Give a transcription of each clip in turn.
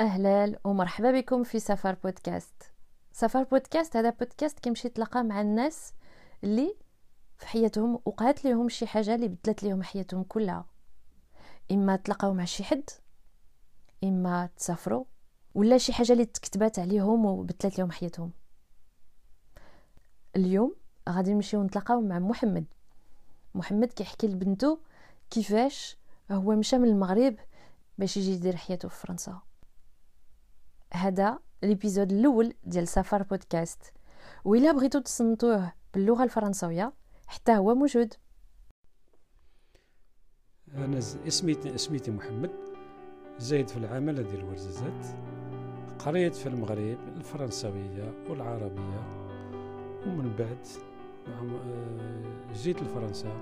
أهلا ومرحبا بكم في سفر بودكاست. سفر بودكاست هذا بودكاست كيمشي يتلاقى مع الناس اللي في حياتهم وقعت لهم شي حاجة اللي بدلت لهم حياتهم كلها. إما تلاقاو مع شي حد إما تسافروا ولا شي حاجة اللي تكتبات عليهم وبدلت لهم حياتهم. اليوم غادي نمشيو نتلاقاو مع محمد. محمد كيحكي لبنته كيفاش هو مشى من المغرب باش يجي يدير حياته في فرنسا. هذا ليبيزود الأول ديال سفر بودكاست. وإلا بغيتو تصنتوه باللغة الفرنسوية حتى هو موجود. أنا اسمي سميتي محمد زايد في العمل ديال الورزازات قريت في المغرب الفرنسوية والعربية ومن بعد آه، جيت لفرنسا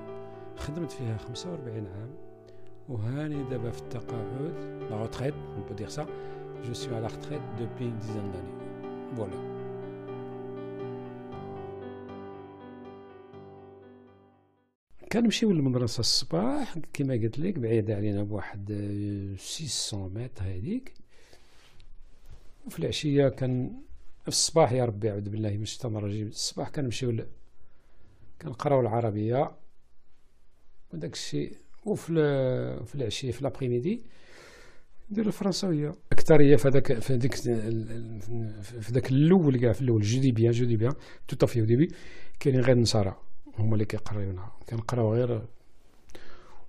خدمت فيها 45 عام وهاني دابا في التقاعد لا dire ça. Je suis à la retraite depuis une dizaine d'années. Voilà. كنمشيو للمدرسة الصباح كما قلت لك بعيدة علينا بواحد 600 متر هذيك. وفي العشية كان في الصباح يا ربي أعوذ بالله من الشيطان الرجيم الصباح كنمشيو كنقراو العربية وداك الشيء. وفي في العشية في l'après-midi ندير الفرنسوية أكثرية في هذاك في هذيك في ذاك الأول كاع في الأول je dis bien je dis bien tout à fait au début كاينين غير النصارى هما اللي كيقراونا كنقراو غير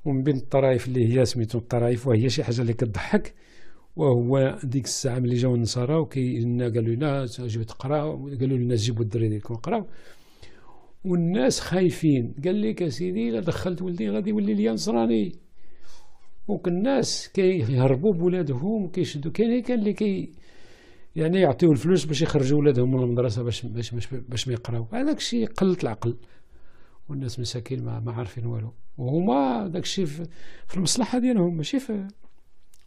ومن بين الطرائف اللي هي سميتو الطرائف وهي شي حاجة اللي كتضحك وهو ديك الساعة ملي جاو النصارى وكي قالوا لنا جيبوا تقراو قالوا لنا جيبوا الدري ديالكم قراو والناس خايفين. قال لك يا سيدي الا دخلت ولدي غادي يولي لي نصراني. donc الناس كيهربوا بولادهم وكيشدوا كاين كان اللي كي يعني يعطيو الفلوس باش يخرجوا ولادهم من المدرسة باش باش باش, باش ما يقراو. هذاك الشيء قلت العقل. والناس مساكين ما, ما عارفين والو. وهما داك الشيء في, في المصلحة ديالهم ماشي في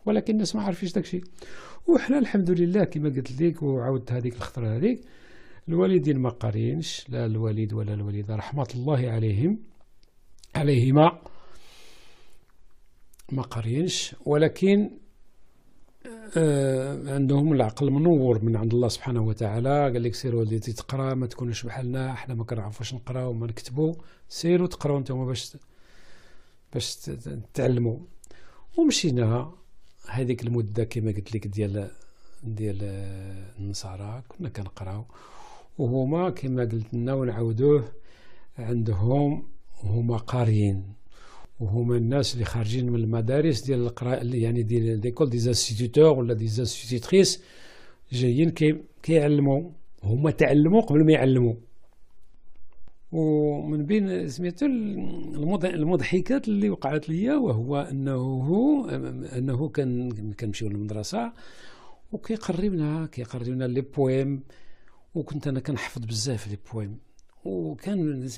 ولكن الناس ما عارفينش داك الشيء. وحنا الحمد لله كما قلت لك وعاودت هذيك الخطرة هذيك الوالدين ما قارينش لا الوالد ولا الوالدة رحمة الله عليهم عليهما. ما قارينش ولكن آه عندهم العقل منور من عند الله سبحانه وتعالى. قال لك سير ولدي تقرا ما تكونوش بحالنا إحنا ما كنعرفوش نقراو وما نكتبوا سيروا تقراو نتوما باش باش تعلموا ومشينا. هذيك المدة كما قلت لك ديال ديال النصارى كنا كنقراو. وهما كما قلت لنا ونعاودوه عندهم هما قاريين. وهما الناس اللي خارجين من المدارس ديال القراء يعني ديال d'école des instituteurs ولا des institutrices جايين كي كيعلموا. هما تعلموا قبل ما يعلموا. ومن بين سميتو المضحكات اللي وقعت لي وهو انه هو أنه كان كنمشيو للمدرسة وكيقربنا كيقربنا les poèmes. وكنت أنا كنحفظ بزاف les poèmes. وكان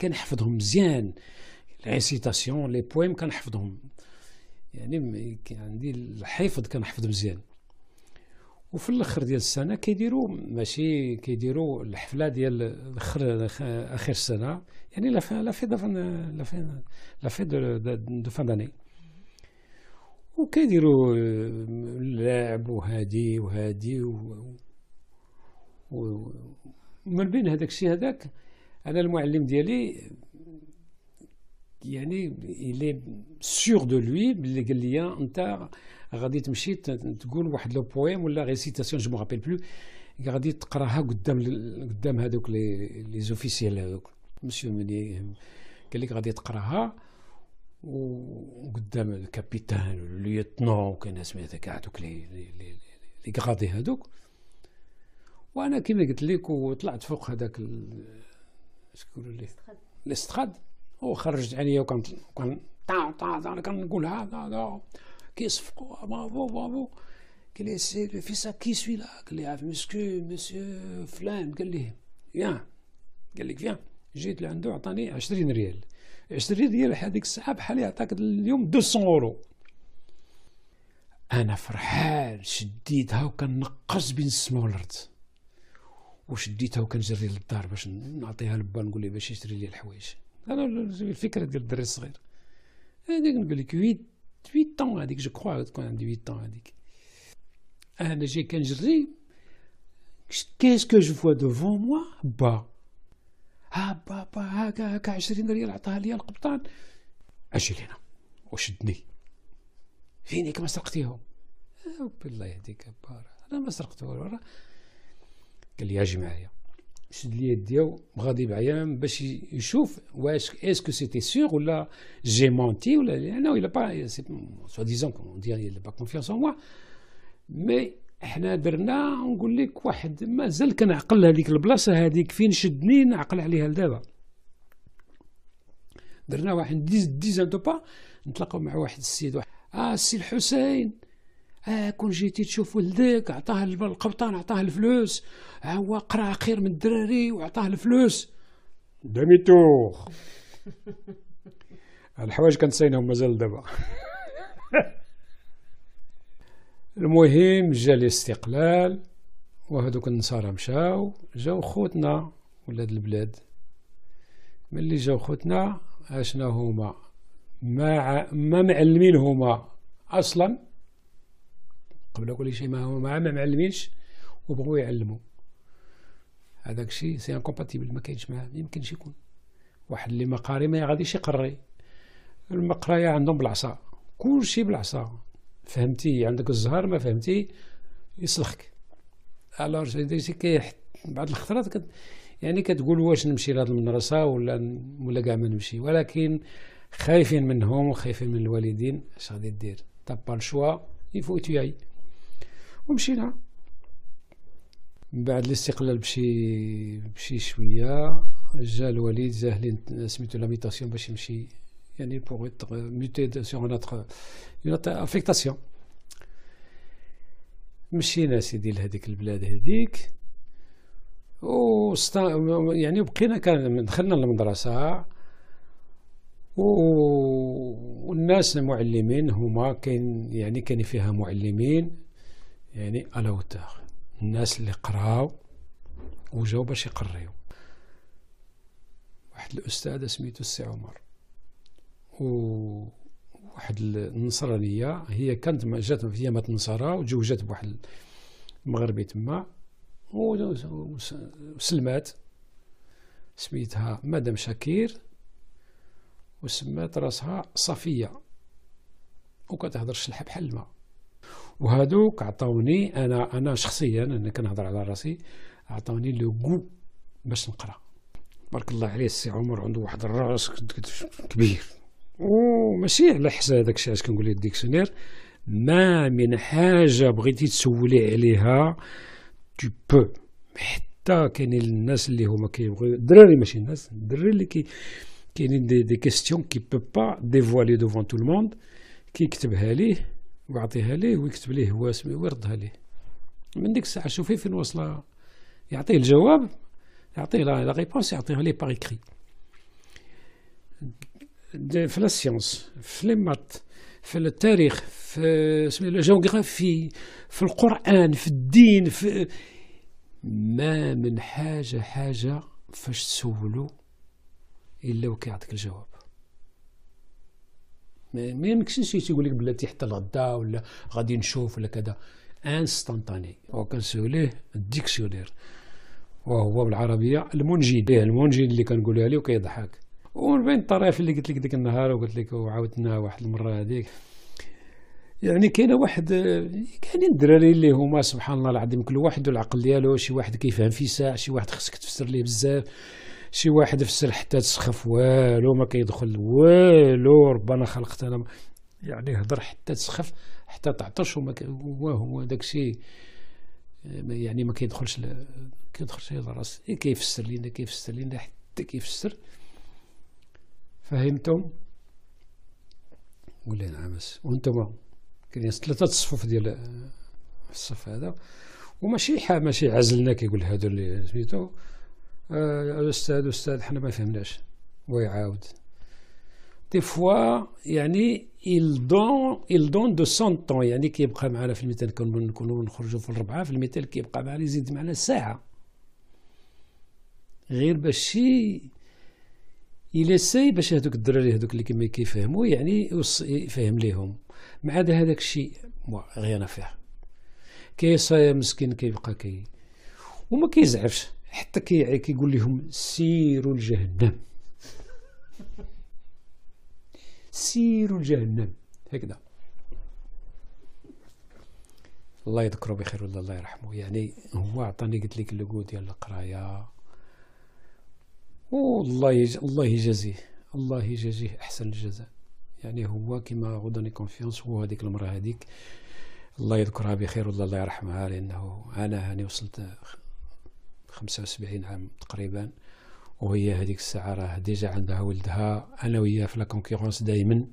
كنحفظهم مزيان. ال récitation les poèmes كنحفظهم يعني عندي الحفظ كنحفظ مزيان وفي الآخر ديال السنة كيديروا ماشي كيديروا الحفله ديال اخر اخر السنة يعني la la fête la fête la fête de fin d'année وكيديروا اللعب وهادي وهادي ومن بين هذاك الشيء هذاك أنا المعلم ديالي يعني il est sûr de lui بلي قال لي انت غادي تمشي تقول واحد لو بويم ولا ريسيتاسيون جو مابيل بلو غادي تقراها قدام قدام هذوك لي زوفيسيال هذوك مسيو مني قال لك غادي تقراها وقدام الكابيتان والليوتنون وكاين ناس كاع هذوك لي لي لي غادي هذوك وأنا كما قلت لك وطلعت فوق هذاك شكون اللي الاستخاد وخرجت عليا وكان كان طا طا طا كنقول هذا هذا. كيصفقوا بابو بابو قال لي c'est vrai ça qui c'est celui-là قال لي عارف مسكو مسيو فلان قال لي viens قال لك viens جيت لعنده عطاني 20 ريال. 20 ريال هذيك الساعة بحال يعطاك اليوم 200 اورو. أنا فرحان شديتها وكنقص بين السما والارض وشديتها وكنجري للدار باش نعطيها لبا نقول ليه باش يشري لي الحوايج. أنا الفكرة ديال الدري الصغير هذيك نقول لك 8 8 طون هذيك je crois تكون عندي 8 طون هذيك أنا جاي كنجري qu'est-ce que je vois devant moi با ها با با هاكا هاكا 20 ريال عطاها ليا القبطان أجي لينا وشدني فينك ما سرقتيهم بالله يهديك بار أنا ما سرقت والو قال لي أجي معايا شد لي يدي غادي معايا باش يشوف واش est-ce que c'était sûr ولا j'ai menti ولا أنا ولا parce que disons qu'on n'a pas confiance en moi mais حنا درنا نقول لك واحد مازال كنعقل هذيك البلاصة هذيك فين شدني نعقل عليها لدابا. درنا واحد dix dizaine de pas نتلاقاو مع واحد السيد واحد آه السي الحسين آه كون جيتي تشوف ولدك عطاه القبطان عطاه الفلوس. هو قرأ خير من الدراري وعطاه الفلوس. دامي تور الحوايج كنسينهم مازال دابا. المهم جا الاستقلال وهذوك النصارى مشاو جاو خوتنا ولاد البلاد. ملي جاو خوتنا عشنا هما ما ما معلمين هما أصلا. قبل كل شيء ما هما ما معلمينش وبغوا يعلموا. هذاك الشيء c'est incompatible ما كاينش ما يمكنش يكون. واحد اللي ما قاري ما غاديش يقري. المقرايه عندهم بالعصا كل شيء بالعصا فهمتي؟ عندك الزهر ما فهمتي؟ يسلخك. alors c'est que بعض الخطرات كت يعني كتقول واش نمشي لهاد المدرسة ولا ولا كاع ما نمشي. ولكن خايفين منهم وخايفين من الوالدين اش غادي دير؟ t'as pas le choix il faut ومشينا. من بعد الاستقلال بشي بشي شوية جا الوليد جاه لي سميتو la mutation باش يمشي يعني être muté sur une autre, une autre affectation. مشينا سيدي لهذيك البلاد هذيك و يعني بقينا كان دخلنا للمدرسة والناس المعلمين هما كاين يعني كان فيها معلمين. يعني على الناس اللي قراو وجاو باش يقريو. واحد الأستاذ سميتو السي عمر. وواحد النصرانية هي كانت جات في يامة النصارى وتزوجت بواحد المغربي تما وسلمات. سميتها مدام شاكير وسمات راسها صفية وكتهضر الشلحة بحال الماء وهادوك عطاوني أنا أنا شخصيا أنا كنهضر على راسي عطاوني le goût باش نقرأ. بارك الله عليه السي عمر عنده واحد الراس كبير. وماشي على حساب هذاك الشيء اش كنقول لك ال dictionnaire. ما من حاجة بغيتي تسولي عليها تو بو حتى كاينين الناس اللي هما كيبغيو الدراري ماشي الناس الدراري اللي كي كاينين des, des questions qu'ils peuvent pas dévoiler devant tout le monde كيكتبها ليه ويعطيها ليه ويكتب ليه هو اسمه ويردها ليه. من ديك الساعة شوفي فين واصله يعطيه الجواب يعطيه la réponse يعطيها ليه par écrit في ال sciences في les maths في التاريخ في الجغرافي في القرآن في الدين في ما من حاجة حاجة فاش تسولو إلا وكيعطيك الجواب. ما يمكنش تيقول لك بلاتي حتى الغدا ولا غادي نشوف ولا كذا. instantané وكنسوليه ال dictionnaire وهو بالعربية المنجد المنجد اللي كنقولها ليه وكيضحك ومن بين الطرائف اللي قلت لك ديك النهار وقلت لك وعاودتنا واحد المره هذيك يعني كاينة واحد كاينين الدراري اللي هما سبحان الله العظيم كل واحد والعقل ديالو شي واحد كيفهم في ساعه شي واحد خصك تفسر ليه بزاف شي واحد فسر حتى تسخف والو ما كيدخل والو ربنا خلقت أنا يعني هضر حتى تسخف حتى تعطش وما هو هو داك الشيء يعني ما كيدخلش كيدخلش للراس كيفسر لينا كيفسر لينا حتى كيفسر. فهمتم؟ ولا نعمس. وأنتم كاين ثلاثة الصفوف ديال الصف هذا. وماشي حا ماشي عزلنا كيقول هادو اللي سميتو. آه أستاذ حنا ما فهمناش. ويعاود des fois يعني il donne il donne de son temps يعني كيبقى معنا في المثال نكونوا نخرجوا في الربعة في المثال كيبقى معنا يزيد معنا ساعة. غير باش يليساي باش هذوك الدراري هذوك اللي كما كيفهموا يعني يفهم ليهم. مع هذا هذاك الشيء غير فيه كيصا مسكين كيبقى كي. وما كيزعفش. حتى كي كيقول لهم سيروا لجهنم سيروا لجهنم هكذا. الله يذكره بخير ولا الله يرحمه. يعني هو عطاني قلت لك اللقو ديال القراية. والله يج... الله يجازيه. الله يجازيه أحسن الجزاء. يعني هو كما عطاني confiance هو هذيك المرأة هذيك. الله يذكرها بخير ولا الله يرحمها لأنه أنا هاني وصلت 75 عام تقريبا وهي هذيك الساعة راه déjà عندها ولدها. أنا وياه في la concurrence دايما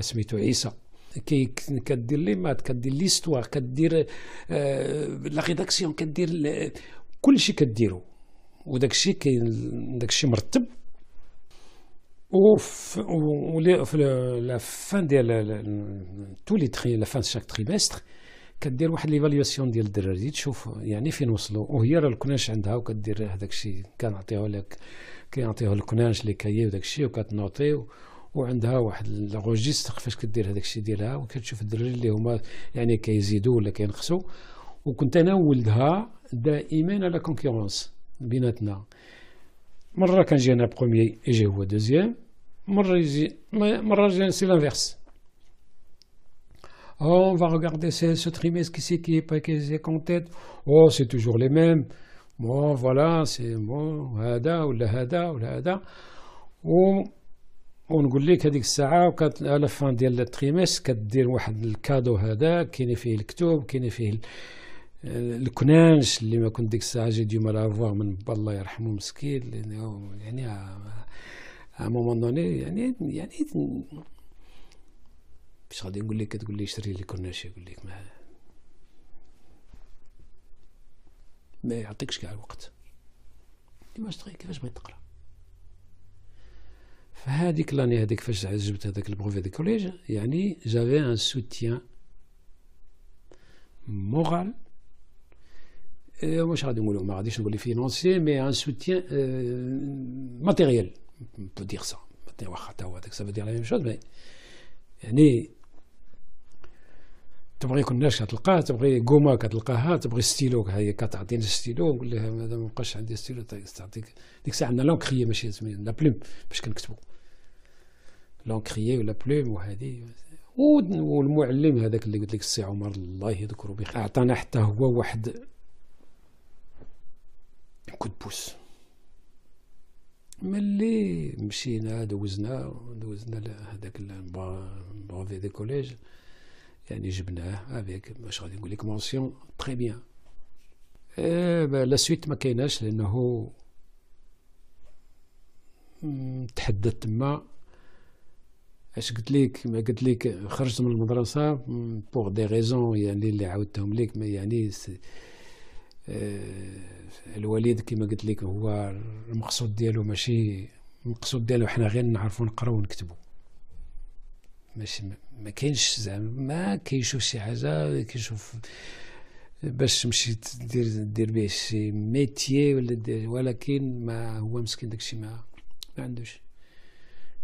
سميتو عيسى. كي كدير les maths كدير l'histoire كدير آه la rédaction كدير كل شيء كديرو. وداك الشيء كاين داك الشيء مرتب. و في la fin ديال tous les tri la fin chaque trimestre كدير واحد l'évaluation ديال الدراري تشوف يعني فين وصلوا وهي راه الكناش عندها وكدير هذاك الشيء كنعطيوه لك كيعطيوه الكناش les cahiers وداك الشيء وكتنوطي وعندها واحد le registre فاش كدير هذاك الشيء ديالها وكتشوف الدراري اللي هما يعني كيزيدوا ولا كينقصوا. وكنت أنا وولدها دائما على concurrence بيناتنا. مرة كنجي أنا premier يجي هو deuxième مرة يجي مرة يجي c'est l'inverse Oh, on va regarder ce, ce trimestre qui c'est qui est, qui est en tête. Oh, c'est toujours les mêmes. Bon, voilà, c'est bon, هذا ولا هذا ولا هذا. و ونقول لك هذيك الساعة وكانت à la fin ديال ال trimestre كدير واحد ال cadeau هذا كاين فيه الكتب كاين فيه الكنانش اللي ما كنت ديك الساعة j'ai du mal à avoir من با الله يرحمه مسكين يعني à un moment donné يعني يعني باش غادي نقول لك تقول لي شري لي كرناشي يقول لك ما ما يعطيكش كاع الوقت. كيفاش تغي كيفاش بغيت تقرا؟ فهاديك لاني هذيك فاش جبت هذاك ال brevet du collège يعني j'avais un soutien moral واش غادي نقولوا ما غاديش نقول financier mais un soutien matériel pour dire ça واخا حتى هو هذاك ça veut dire la même chose mais يعني تبغي كناش كتلقاه تبغي gomme كتلقاها تبغي ستيلو هي كتعطيني ستيلو نقول لها مادام ما بقاش عندي ستيلو تعطيك. ديك الساعة عندنا l'encrier ماشي la plume باش كنكتبو. l'encrier و la plume وهذه. والمعلم هذاك اللي قلت لك السي عمر الله يذكره بخير. أعطانا حتى هو واحد coup de pouce ملي مشينا دوزنا دوزنا هذاك ال brevet du collège. يعني جبناه avec باش غادي نقول لك mention très bien la suite ما كايناش لأنه تحدثت تما. اش قلت لك؟ ما قلت لك خرجت من المدرسة pour des raisons يعني اللي عاودتهم لك يعني آه الوالد كما قلت لك هو المقصود ديالو ماشي المقصود ديالو حنا غير نعرفو نقراو ونكتبو. ماشي ما كاينش زعما ما كيشوف شي حاجة كيشوف باش تمشي دير دير به شي métier ولا ولكن ما هو مسكين داكشي ما ما عندوش.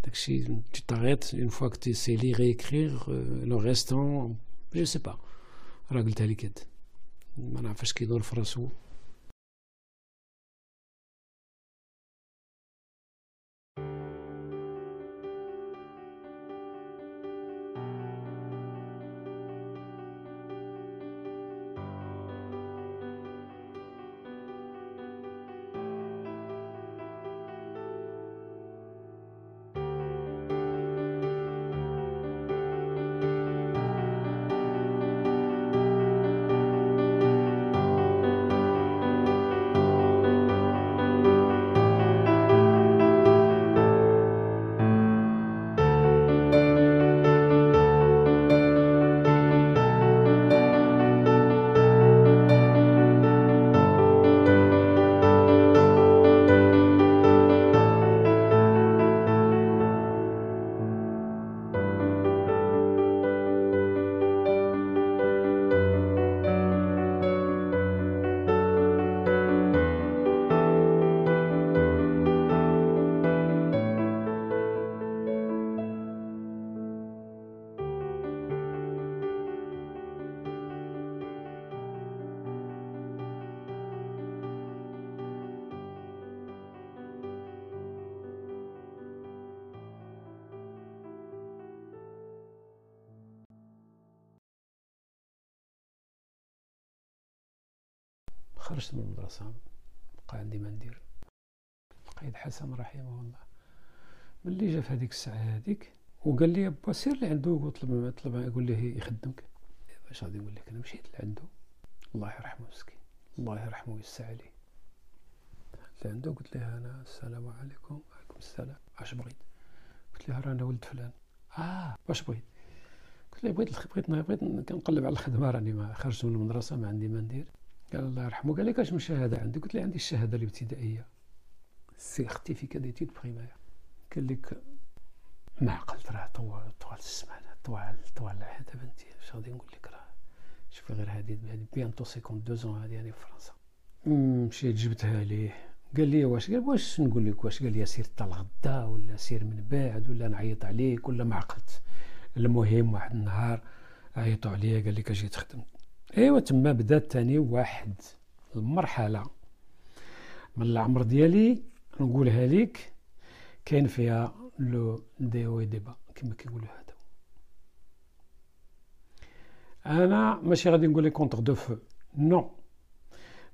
داكشي t'arrêtes une fois que c'est lire écrire le restant je sais pas راه قلتها لك ما نعرفش كيدور في راسو. خرجت من المدرسة بقى عندي ما ندير. القايد حسن رحمه الله. ملي جا في هذيك الساعة هذيك وقال لي با سير لعندو وطلب طلب يقول لي يخدمك. واش غادي نقول لك؟ أنا مشيت لعندو. الله يرحمه مسكين الله يرحمه ويسع عليه لعندو قلت له أنا السلام عليكم. وعليكم السلام. اش بغيت؟ قلت له أنا ولد فلان. آه واش بغيت؟ قلت له بغيت بغيت بغيت كنقلب على الخدمة راني ما خرجت من المدرسة ما عندي ما ندير. قال الله يرحمه. قال لك اش من شهادة عندك؟ قلت له عندي الشهادة الابتدائية. certificat d'études primaires. قال لك ما عقلت راه طوال طوال السمانة طوال طوال دابا انت اش غادي نقول لك راه؟ شوفي غير هادي bientôt cinquante-deux ans هادي راني في فرنسا. مشيت جبتها ليه؟ قال لي واش قال واش نقول لك؟ واش؟ قال لي سير حتى الغدا ولا سير من بعد ولا نعيط عليك ولا ما عقلت. المهم واحد النهار عيطوا عليا. قال لك أجي تخدم ايوا تما بدات تاني واحد. المرحلة. من العمر ديالي نقولها لك كاين فيها لو دي أو ديبا كما كيقولوا هذا أنا ماشي غادي نقول لك conte de fées non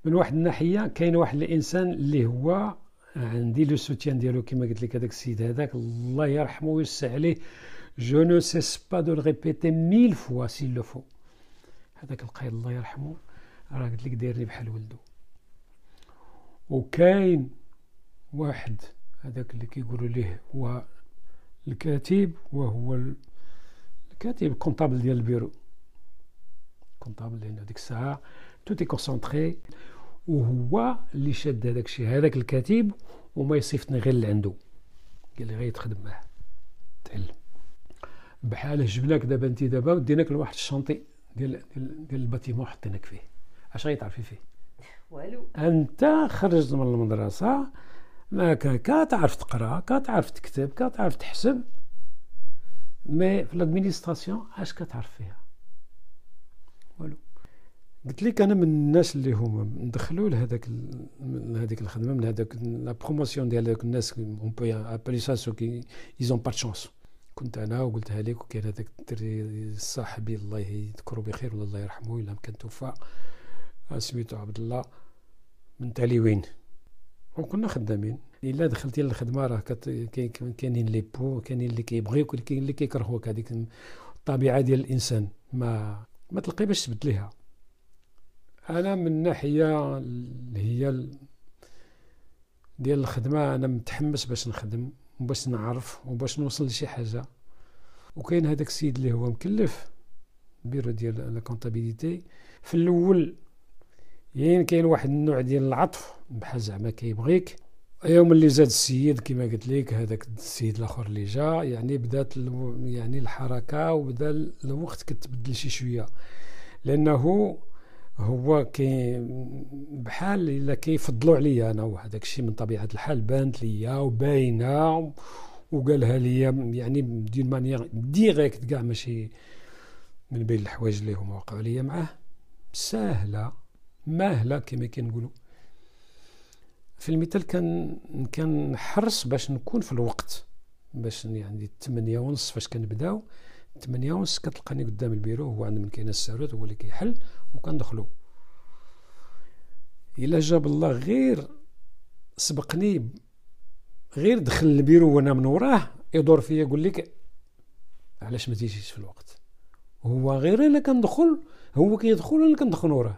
من واحد الناحية كاين واحد الإنسان اللي هو عندي le soutien ديالو كما قلت لك هذاك السيد هذاك الله يرحمه ويوسع عليه. je ne cesse pas de répéter mille fois s'il le faut هذاك القايد الله يرحمه راه قلت لك دايرني بحال ولدو. وكاين واحد هذاك اللي كيقولوا ليه هو الكاتب وهو الكاتب ال comptable ديال ال bureau. comptable لأن ديك الساعة tout était concentré وهو اللي شاد هذاك الشيء. هذاك الكاتب وما يصيفطني غير لعندو قال لي تخدم معاه. تعلم بحال جبناك دابا أنت دابا وديناك لواحد ال chantier ديال ديال ال bâtiment حطيناك فيه اش غيتعرفي فيه. والو. أنت خرجت من المدرسة ما كتعرف تقرأ كتعرف تكتب كتعرف تحسب. mais في l'administration اش كتعرف فيها؟ والو. قلت لك أنا من الناس اللي هما ندخلوا لهذاك هذيك الخدمة من هذاك la promotion ديال هذوك الناس on peut appeler ça ceux qui ils ont pas chance كنت أنا وقلتها لك وكاين هذاك الدري صاحبي الله يذكره بخير ولا الله يرحمه إلا كان توفى. سميتو عبد الله. من تاليوين وكنا خدامين. إلا دخلتي للخدمه راه كاينين les pour كاينين اللي كيبغيوك وكاين اللي كيكرهوك. هذيك الطبيعة ديال الإنسان ما ما تلقي باش تبدليها. أنا من الناحيه اللي هي ديال الخدمة أنا متحمس باش نخدم. وباش نعرف وباش نوصل لشي حاجة. وكاين هذاك السيد اللي هو مكلف بيرو ديال la comptabilité في الأول يعني كاين واحد النوع ديال العطف بحال زعما كيبغيك. يوم اللي زاد السيد كما قلت لك هذاك السيد الأخر اللي جا يعني بدات يعني الحركة وبدا الوقت كتبدل شي شوية. لأنه هو كي بحال إلا كيفضلوا عليا أنا وهذاك الشيء من طبيعة الحال بانت ليا وباينة وقالها ليا يعني d'une manière directe كاع ماشي من بين الحوايج اللي هما وقعوا ليا معاه. ساهلة ماهلة كما كنقولوا. في المثال كان كان نحرص باش نكون في الوقت باش يعني 8 ونص فاش كنبداو. 8 ونص كتلقاني قدام البيرو هو عند من كاين الساروت هو اللي كيحل وكندخلو. إلا جاب الله غير سبقني غير دخل البيرو وأنا من وراه يدور فيا يقول لك علاش ما تيجيش في الوقت؟ هو غير أنا كندخل هو كيدخل أنا كندخل وراه.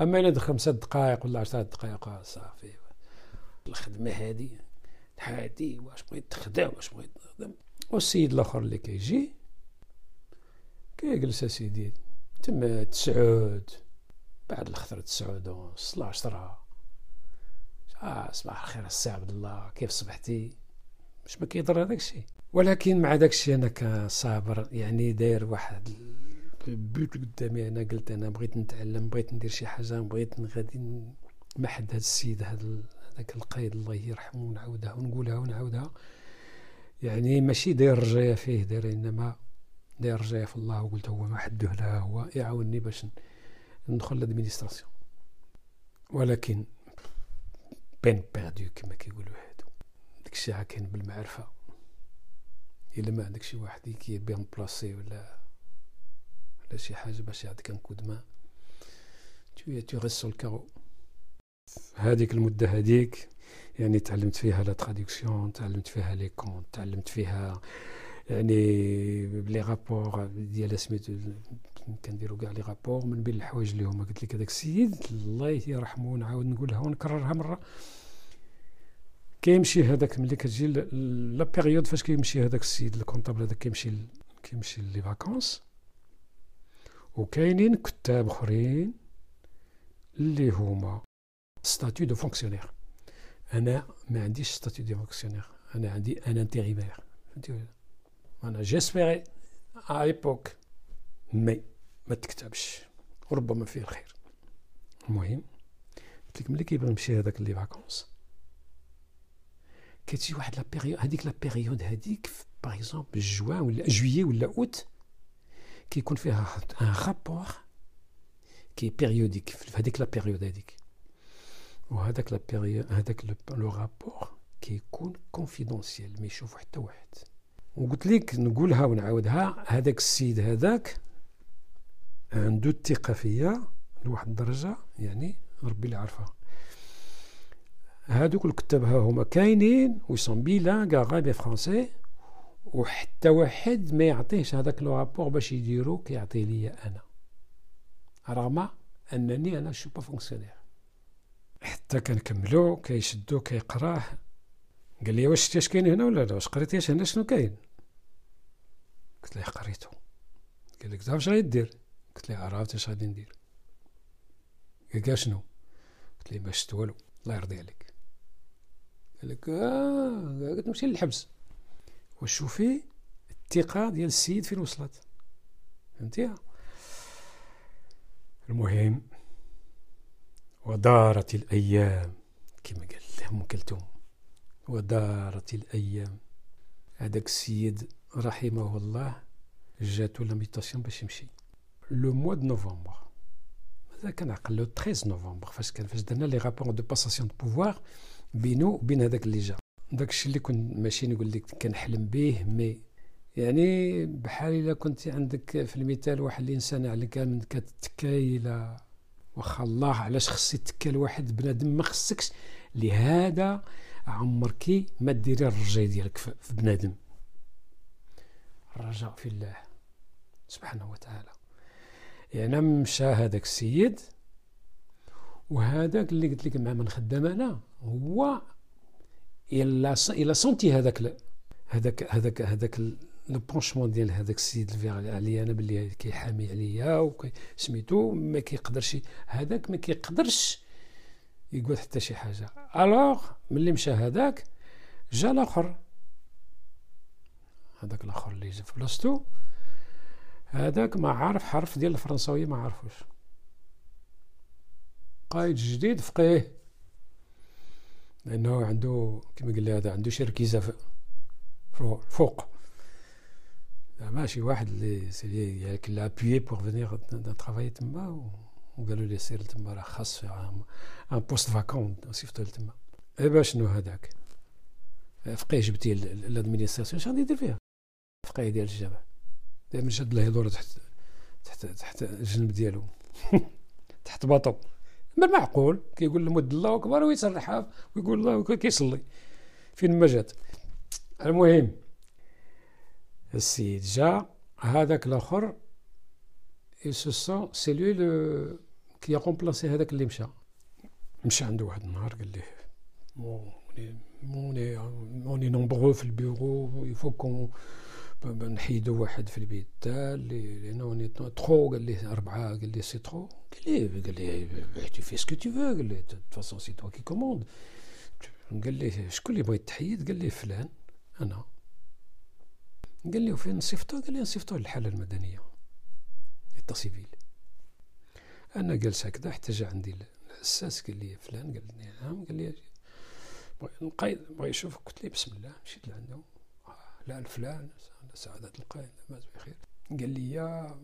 أما إلا دخل خمسة دقائق ولا عشرة دقائق صافي. الخدمة هادي هادي واش بغيت تخدم واش بغيت تخدم والسيد الآخر اللي كيجي كيجلس اسيدي تما تسعود بعد الخطرة تسعود ونص عشرة. آه صباح الخير السي عبد الله. كيف صبحتي؟ مش ما كيضر هذاك الشيء. ولكن مع داك الشيء أنا كصابر يعني داير واحد بيت قدامي. أنا قلت أنا بغيت نتعلم بغيت ندير شي حاجة بغيت غادي محد هذا السيد هذا هذاك القايد الله يرحمه ونعاودها ونقولها ونعاودها. يعني ماشي داير رجايا فيه داير إنما داير رجايا في الله وقلت هو ما حده لا هو يعاونني باش ندخل l'administration ولكن peine perdue كما كيقولوا هادو. داكشي كاين بالمعرفة. إلا ما عندك شي واحد qui est bien placé ولا ولا شي حاجة باش يعطيك un coup de main restes sur le carreau. هذيك المدة هذيك يعني تعلمت فيها la traduction تعلمت فيها les comptes تعلمت فيها يعني بلي rapports ديال سميتو كنديروا كاع les rapports من بين الحوايج اللي هما قلت لك هذاك السيد الله يرحمه ونعاود نقولها ونكررها مرة. كيمشي هذاك ملي كتجي la période فاش كيمشي هذاك السيد ال comptable هذاك كيمشي كيمشي les vacances وكاينين كتاب أخرين اللي هما statut de fonctionnaire أنا ما عنديش statut de fonctionnaire أنا عندي un intérimaire فهمتي أنا j'espérais à l'époque mais ما تكتبش. وربما فيه الخير. المهم قلت لك ملي كيبغي يمشي هذاك les vacances. كتجي واحد la période هذيك la période هذيك par exemple juin ولا juillet ولا اوت كيكون فيها un rapport qui est périodique في هذيك la période هذيك. وهذاك la période هذاك le rapport كيكون confidentiel ما يشوفو حتى واحد. وقلت لك نقولها ونعاودها. هذاك السيد هذاك عنده الثقة فيا لواحد الدرجة يعني ربي اللي عارفها هادوك الكتاب ها هما كاينين و ils sont bilingues arabe français وحتى واحد ما يعطيهش هذاك le rapport باش يديرو كيعطيه ليا أنا. رغم أنني أنا je suis pas fonctionnaire. حتى كنكملو كيشدو كيقراه. قال لي واش شتي اش كاين هنا ولا لا؟ واش قريتي هنا؟ شنو كاين؟ قلت ليه قريتو. قال لك تعرف اش غادي دير؟ قلت ليه عرفت اش غادي ندير. قال شنو؟ قلت ليه ما شفت والو الله يرضي عليك. قال لك آه. نمشي للحبس. وشوفي الثقة ديال السيد فين وصلت. فهمتيها المهم ودارت الأيام كما قال لهم كلثوم ودارت الأيام. هذاك السيد رحمه الله جاتو la mutation باش يمشي le mois de novembre هذا كان عقل le 13 نوفمبر فاش كان فاش درنا les rapports de passation de pouvoir بينو وبين هذاك اللي جا داك الشيء اللي كنت ماشي نقول لك كنحلم به mais يعني بحال الا كنت عندك في المثال واحد الانسان على كان كتكالي واخا الله علاش خص يتكا لواحد بنادم ما خصكش لهذا عمركي ما ديري الرجاء ديالك في بنادم الرجاء في الله سبحانه وتعالى. يعني مشى هذاك السيد وهذاك اللي قلت لك مع من خدام أنا هو إلا إلا سونتي هذاك هذاك هذاك هذاك لو بونشمون ديال هذاك السيد الفيغ عليا أنا باللي كيحامي عليا سميتو ما كيقدرش هذاك ما كيقدرش يقول حتى شي حاجة. الوغ ملي مشى هذاك جا الآخر هذاك الآخر اللي جا في بلاصتو هذاك ما عارف حرف ديال الفرنساوية ما عارفوش. قايد جديد فقيه. لأنه عنده كما لي هذا عنده شي ركيزه فوق ماشي واحد اللي سي يعني كلا ابيي بور فينيغ ترافاي تما وقالوا لي سير تما راه خاص ان بوست فاكون صيفطو لتما. ايبا شنو هذاك؟ فقيه جبتي لادمينستراسيون شنو غادي يدير فيها؟ فقيه ديال الجامع دائما شاد له يدور تحت تحت تحت الجنب ديالو تحت باطو من معقول كيقول لمد الله اكبر ويسرحها ويقول الله كيصلي فين ما جات المهم السيد جا هذاك الآخر سو سي لو كي رومبلاسي هذاك اللي مشى مشى عنده واحد النهار قال ليه موني موني نومبرو في البيرو يفو كون نحيدو واحد في البيت تاع اللي لأنه ترو قال لي اربعه قال لي سي ترو قال لي قال لي تو في سكو تو فو قال لي فاسون سي توا كي كوموند قال لي شكون اللي بغى يتحيد قال لي فلان أنا قال لي وفين نصيفطو قال لي نصيفطو للحاله المدنيه état civil أنا جالس هكذا حتى جا عندي ال assas قال لي فلان قال لي نعم قال لي بغى بغى يشوفك قلت لي بسم الله مشيت لعنده لا الفلان سعادة القائد لاباس بخير. قال لي يا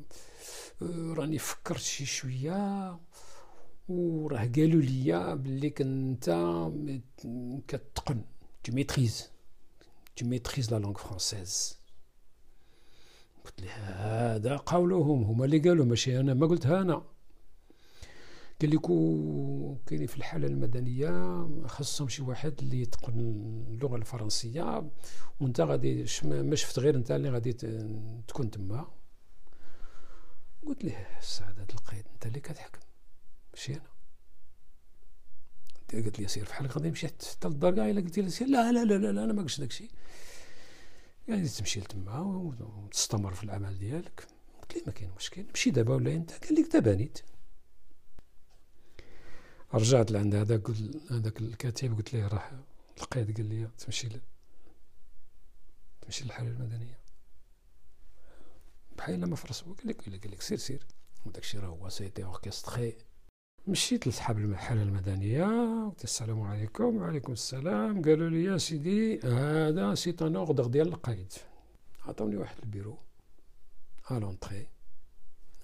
راني فكرت شي شوية. وراه قالوا لي بلي كنت كتقن tu maîtrises. La langue française. قلت له هذا قولهم. هما اللي قالوا ماشي أنا. ما قلتها أنا. قال لك كاين في الحالة المدنية خاصهم شي واحد اللي يتقن اللغة الفرنسية وانت غادي ما شفت غير انت اللي غادي تكون تما. قلت ليه السعادة القيد انت اللي كتحكم. ماشي أنا. قالت لي سير بحال غادي نمشي حتى للدار إلا قلت لي سير لا لا لا لا, لا أنا ما قلتش داكشي. يعني تمشي لتما وتستمر في العمل ديالك. قلت لي ما كاين مشكل مشي دابا ولا انت؟ قال لك دابا نيت. رجعت لعند هذاك هذاك الكاتب قلت ليه راه القيد قال لي تمشي ل... تمشي للحالة المدنية. بحال ما فرسوا قال لك قال لك سير سير. وداك الشيء راه هو c'était orchestré. مشيت لصحاب الحالة المدنية. قلت السلام عليكم. وعليكم السلام. قالوا لي يا سيدي هذا c'est un ordre ديال القيد عطاوني واحد البيرو à l'entrée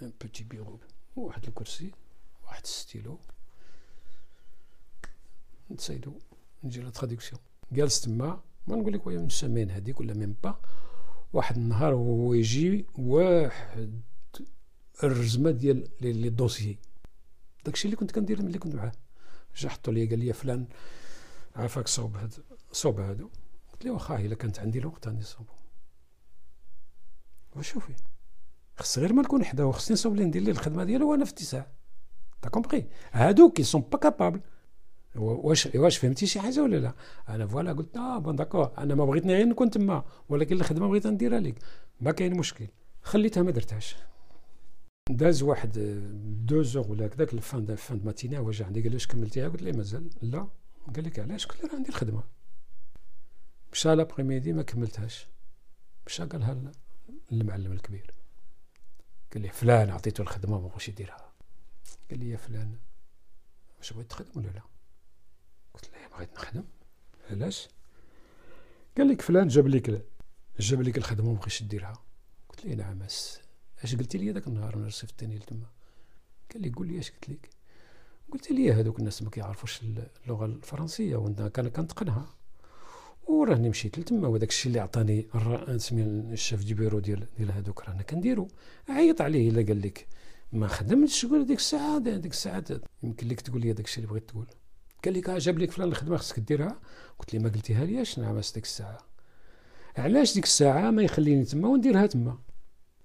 un petit bureau واحد الكرسي. واحد الستيلو نتسايدو. نجي la traduction. جالس تما ما نقول لك une semaine هذيك ولا même pas. واحد النهار هو يجي واحد الرزمة ديال les dossiers. داكشي اللي كنت كندير ملي كنت معاه. جا حطوا لي قال لي فلان عافاك صوب هاد صوب هادو. قلت له واخا إلا كانت عندي الوقت غادي نصوبو وشوفي خص غير ما نكون حداه خصني نصوب لي ندير ليه الخدمة ديالو وأنا في اتساع. t'as compris هادو qui sont pas capables واش واش فهمتي شي حاجة ولا لا؟ أنا voilà قلت آه bon d'accord أنا ما بغيتني غير نكون تما ولكن الخدمة بغيت نديرها لك ما كاين مشكل. خليتها ما درتهاش. داز واحد deux jours ولا هكذاك الفان دا فان ماتينا واش عندي قال واش كملتيها؟ قلت له مازال. لا. قال لك علاش قلت له عندي الخدمة. مشى l'après-midi ما كملتهاش. مشى قالها للمعلم الكبير. قال لي فلان عطيته الخدمة ما بغاش يديرها. قال لي يا فلان واش بغيت تخدم ولا لا؟ بغيت نخدم؟ علاش؟ قال لك فلان جاب لك جاب لك الخدمة ما بغيتش ديرها. قلت له نعم اش قلتي لي ذاك النهار أنا رصفتني لتما؟ قال لي قول لي اش قلت لك. قلت لي هذوك الناس ما كيعرفوش اللغة الفرنسية وأنا كان كنتقنها وراني مشيت لتما وذاك الشيء اللي عطاني سمي الشاف دي بيرو ديال ديال هذوك رانا كنديرو. عيط عليه إلا قال لك ما خدمتش قول ديك الساعة ديك الساعة يمكن لك تقول لي داك الشيء اللي بغيت تقول. قال لك جاب لك فلان الخدمة خصك ديرها. قلت لي ما قلتيها ليش؟ نعم ديك الساعة. علاش ديك الساعة؟ ما يخليني تما ونديرها تما.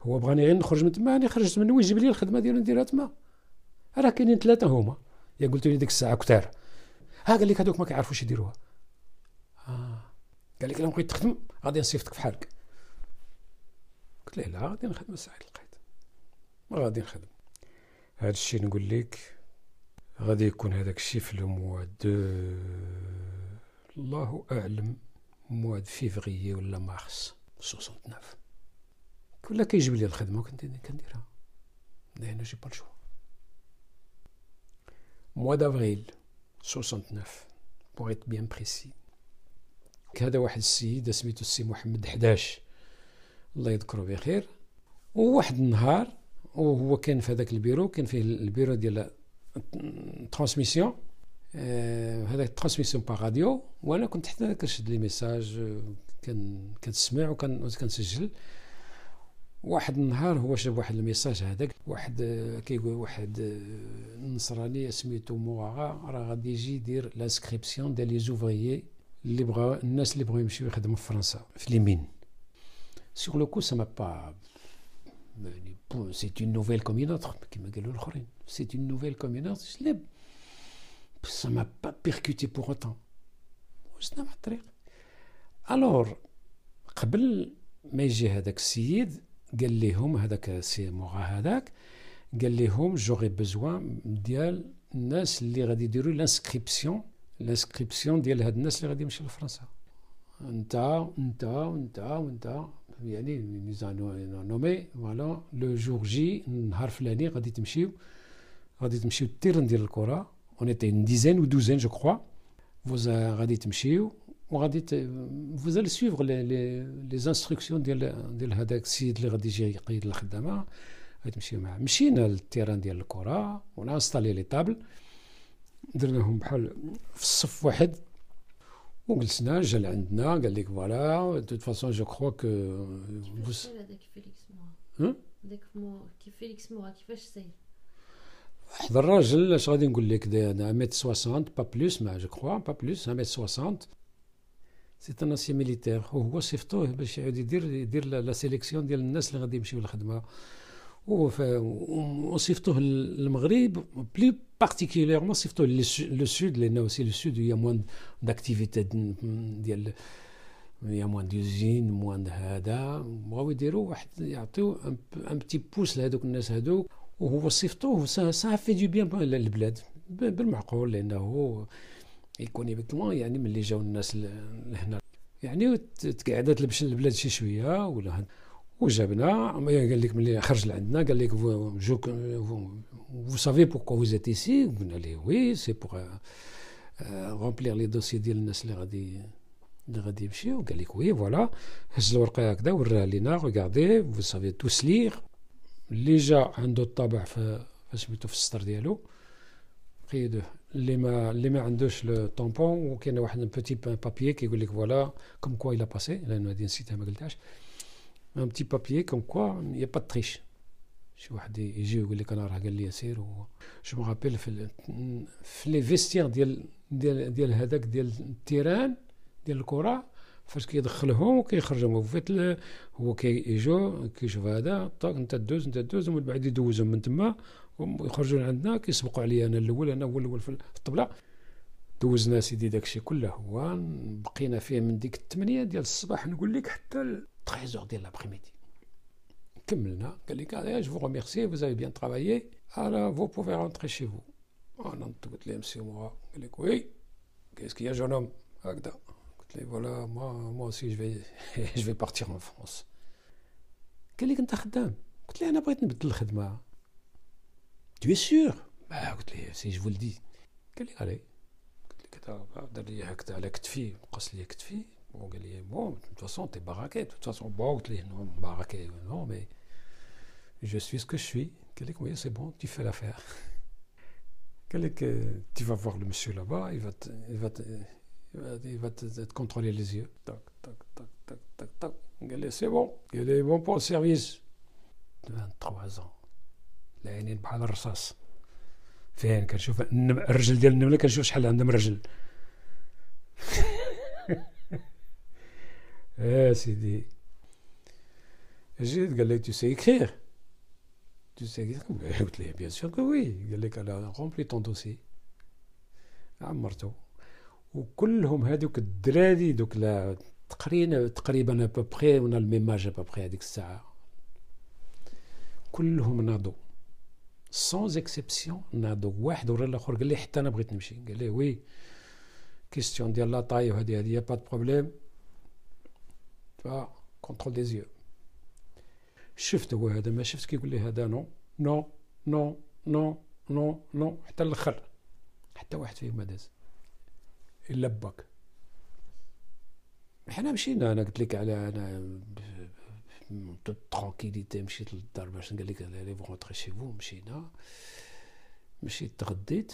هو بغاني غير نخرج من تما راني خرجت منه ويجيب لي الخدمة ديالو نديرها تما. راه كاينين ثلاثة هما. يا قلت لي ديك الساعة كثار ها قال لك هذوك ما كيعرفوش يديروها. آه. قال لك الا بغيت تخدم غادي نصيفطك في حالك. قلت له لا غادي نخدم الساعة لقيت. ما غادي نخدم. هذا الشيء نقول لك. غادي يكون هذاك الشيء في المواد الله أعلم مواد فيفغيي ولا مارس 69 ولا كيجيب لي الخدمة وكنت كنديرها. أنا جي با الشوا mois d'avril 69 pour être bien précis. هذا واحد السيد سميتو السي محمد 11 الله يذكره بخير. وواحد النهار وهو كان في هذاك البيرو كان فيه البيرو ديال transmission هذاك transmission par radio وأنا كنت حتى كنشد les messages كان كنسمع وكان كنسجل واحد النهار هو شاف واحد ال message هذاك. واحد كيقول واحد نصراني سميتو موغا راه غادي يجي يدير l'inscription ديال les ouvriers اللي بغا الناس اللي بغاو يمشيو يخدموا في فرنسا في les mines sur le coup ça m'a pas c'est une nouvelle comme une autre كيما قالوا الاخرين c'est une nouvelle comme une autre ça m'a pas percuté pour autant وزنا مع الطريق alors قبل ما يجي هذاك السيد قال لهم هذاك سي موغا هذاك قال لهم j'aurai besoin ديال الناس اللي غادي يديروا l'inscription l'inscription ديال هاد الناس اللي غادي يمشيو لفرنسا. انت انت وانت وانت يعني nommer voilà le jour J نهار فلاني غادي تمشيو. غادي تمشيو ال terrain ديال الكره on était une dizaine ou douzaine je crois vous غادي تمشيو وغادي vous allez suivre les les instructions ديال ديال هذاك السيد اللي غادي يجي يقيد الخدامه غادي تمشيو معاه مشينا لل terrain ديال الكره ون installer les tables درناهم بحال في الصف واحد وجلسنا جا لعندنا قال لك voilà de façon je crois que هذاك فيليكس مورا هذاك كيف فيليكس مورا كيفاش سير واحد الراجل اش غادي نقول لك 1 متر 60 pas plus mais je crois pas plus 1 متر 60 c'est un ancien militaire وهو صيفطوه باش يعاود يدير يدير la sélection ديال الناس اللي غادي يمشيو للخدمه وصيفطوه للمغرب plus particulièrement صيفطوه le sud لأن c'est le sud هي moins d'activité ديال y a moins d'usines moins هذا بغاو يديروا واحد يعطيو un petit boost لهذوك الناس هذوك وهو صيفطوه. ça fait du bien للبلاد. بالمعقول لأنه économiquement يعني ملي جاو الناس لهنا. يعني تقعدت لبش البلاد شي شوية ولا وجابنا. قال لك ملي خرج لعندنا قال لك je vous savez pourquoi vous êtes ici? قلنا ليه oui c'est pour remplir les dossiers ديال الناس اللي غادي اللي غادي يمشيو. قال لك oui voilà هز الورقة هكذا وراها لينا. regardez vous savez tous lire اللي جا عنده الطابع في سميتو في السطر ديالو قيدوه اللي ما اللي ما عندوش le tampon وكاين واحد petit papier كيقول لك voilà comme quoi il a passé لأنه هذه نسيتها ما قلتهاش. un petit papier comme quoi y a pas triche شي واحد يجي يقول لك أنا راه قال لي سير و je me rhabille في في les vestiaires ديال ديال ديال هذاك ديال ال terrain ديال الكرة فاش كيدخلهم وكيخرجهم وفيت هو كيجو كيشوف هذا طاق انت دوز انت دوز ومن بعد يدوزهم من تما ويخرجوا عندنا كيسبقوا عليا أنا الأول أنا هو الأول في الطبله دوزنا سيدي داكشي كله هو بقينا فيه من ديك الثمانية ديال الصباح نقول لك حتى 13 ديال l'après كملنا قال لك allez je vous remercie vous avez bien travaillé alors vous pouvez rentrer chez vous أنا قلت له monsieur moi قال لك oui ah jeune homme هكذا قلت له فوالا moi moi aussi je vais je vais partir en France قال لك انت خدام قلت له انا بغيت نبدل الخدمه tu es sûr bah قلت له سي جو دي قال لي علي قلت له كذا دار لي هكذا على كتفي وقص لي كتفي وقال لي بون de toute façon t'es baraqué de toute façon bon قلت له non baraqué non mais je suis ce que je suis. oui, c'est bon, tu fais l'affaire. tu vas voir le monsieur là-bas, il va te, il va te, il va te, te contrôler les yeux. Tac, tac, tac, tac, tac, tac. c'est bon, il est bon pour le service. 23 ans. العينين بحال الرصاص فين كنشوف الرجل ديال النمله كنشوف شحال عندهم رجل آه سيدي جيت قال لي tu sais écrire. Tu sais قلت له bien sûr que oui قال لك أنا remplis ton dossier عمرته وكلهم هذوك الدراري دوك تقريبا تقريبا ابوبخي ونا الميماج ابوبخي هذيك الساعة. كلهم ناضوا. sans exception ناضوا. واحد ورا الآخر قال لي حتى أنا بغيت نمشي. قال لي oui question ديال la taille وهذه هذه pas de problème va contrôle des yeux شفت هو هذا؟ ما شفت كيقول لي هذا؟ non non non non non non حتى الآخر. حتى واحد فيهم ما داز إلا باك حنا مشينا أنا قلت لك على أنا tranquillité مشيت للدار باش قال لك il faut rentrer chez vous مشينا. مشيت تغديت.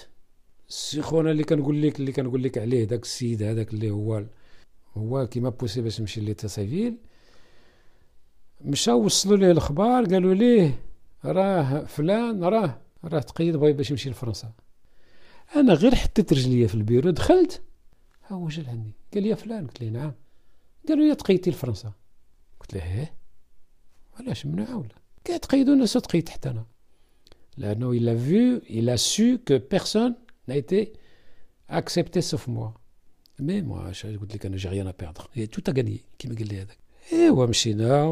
سي خونا اللي كنقول لك اللي كنقول لك عليه داك السيد هذاك اللي هو هو كيما poussé باش نمشي l'état civil. مشاو وصلوا ليه الأخبار قالوا ليه راه فلان راه راه تقيد بغا باش يمشي لفرنسا. أنا غير حطيت رجليا في البيرو دخلت. ها هو جا لعندي قال لي فلان قلت له نعم قالوا لي تقيدتي لفرنسا قلت له إيه علاش منع ولا قال تقيدوا الناس تقيد حتى أنا لأنه il a vu il a su que personne n'a été accepté sauf moi. mais moi قلت لك أنا j'ai rien à perdre tout à gagner كيما قال لي هذاك ايوا مشينا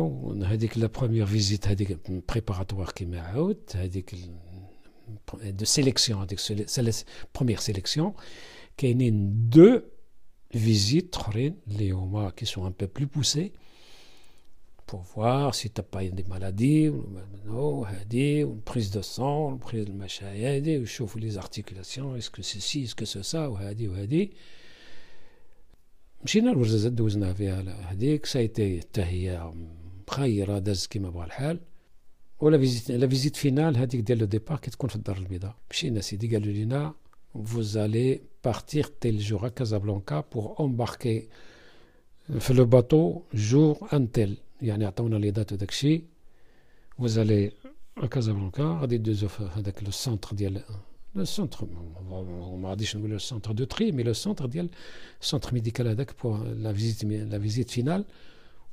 هذيك la première visite هذيك préparatoire كيما عاود هذيك de sélection هذيك première sélection كاينين deux visites اخرين اللي هما qui sont un peu plus poussées pour voir si t'as pas des maladies ou هادي prise de sang prise المشا هادي ويشوفوا les articulations est-ce que c'est ci est-ce que c'est ça وهادي وهادي مشينا لورزازات دوزناها فيها هذيك ça y est حتى هي مخيرة داز كيما بغا الحال و la visite la visite finale هذيك ديال le départ كتكون في الدار البيضاء مشينا سيدي قالوا لينا vous allez partir tel jour à Casablanca pour embarquer في le bateau jour un tel يعني عطونا les dates وداك الشيء vous allez كازابلانكا غادي يدوزو في هذاك le centre ديال le centre ما غاديش نقول le centre de tri mais le centre ديال ال centre médical هذاك pour la visite la visite finale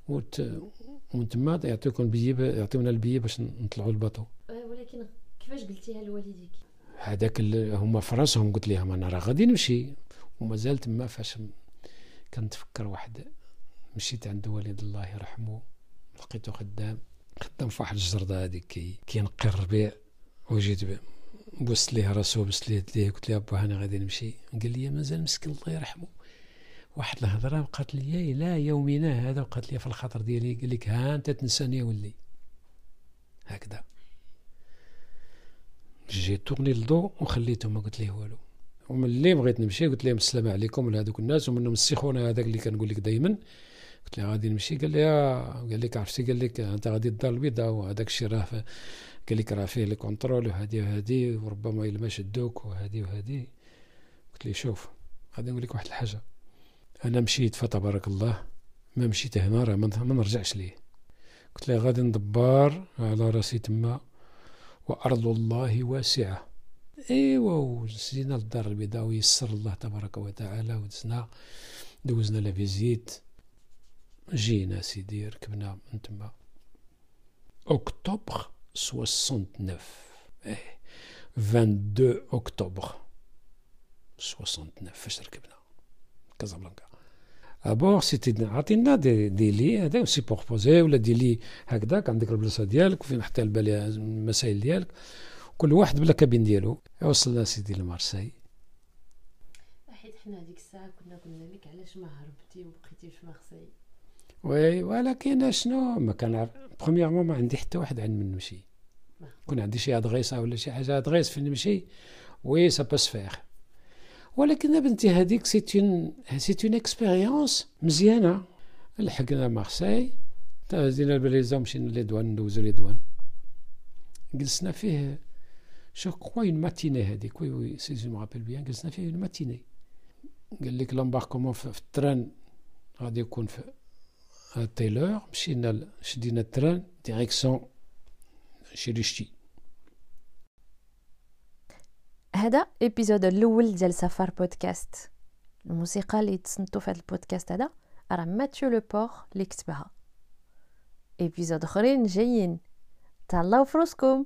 ومن تما يعطيوكم البي يعطيونا البي باش نطلعوا ال bateau ولكن كيفاش قلتيها لوالديك هذاك هما في راسهم قلت لهم أنا راه غادي نمشي. ومازال تما فاش كنتفكر واحد مشيت عند والد الله يرحمه. لقيته خدام. خدام في واحد الجردة هذيك كي كينقي الربيع وجيت بوست ليه راسو بوست ليه يديه قلت له با أنا غادي نمشي. قال لي مازال مسكين الله يرحمه. واحد الهضرة بقات لي لا يومنا هذا. بقات لي في الخاطر ديالي. قال لك ها أنت تنساني يا ولي. هكذا. جيت تورني الضو وخليته ما قلت ليه والو. وملي بغيت نمشي قلت لهم السلام عليكم لهذوك الناس ومنهم السي خونا هذاك اللي كنقول لك دائما قلت له غادي نمشي؟ قال لي آه قال لك عرفتي قال لك أنت غادي الدار البيضاء وهذاك الشيء راه قال لك راه فيه الكونترول وهادي وهادي وربما إلا ما شدوك وهادي وهادي. قلت لي شوف غادي نقول لك واحد الحاجة. أنا مشيت فتبارك الله ما مشيت هنا راه ما نرجعش ليه. قلت له غادي ندبر على راسي تما. وأرض الله واسعة. ايوا وزينا للدار البيضاء ويسر الله تبارك وتعالى ودزنا دوزنا لا فيزيت. جينا سيدي ركبنا من تما. أكتوبر 69 إيه 22 أكتوبر 69 فاش ركبنا؟ كازابلانكا. ابور سيتي عطينا دي, دي لي هذا سي بوربوزي ولا دي لي هكذاك عندك البلاصه ديالك وفين حتى البالي المسائل ديالك كل واحد بلا كابين ديالو وصلنا سيدي لمارسي حيت حنا هذيك الساعة كنا قلنا لك علاش ما هربتي وبقيتي في Marseille oui ولكن شنو ما كان premièrement ما عندي حتى واحد عند من نمشي كون عندي شي adresse ولا شي حاجة adresse فين نمشي oui ça passe vite ولكن بنتي هذيك c'est une c'est une expérience مزيانة. لحقنا مارسي تهزينا البليزه ومشينا les douanes ندوزو les douanes جلسنا فيه جو كخوا اون ماتيني هذيك. وي وي سي جو مابيل بيان جلسنا فيه اون ماتيني قال لك لامباركومون في التران غادي يكون في تايلور مشينا شدينا التران ديريكسيون شريشتي هذا ايبيزود الأول ديال سفر بودكاست الموسيقى اللي تصنتو في هذا البودكاست هذا راه ماتيو لو بور اللي كتبها. ايبيزود أخرين جايين. تهلاو فروسكم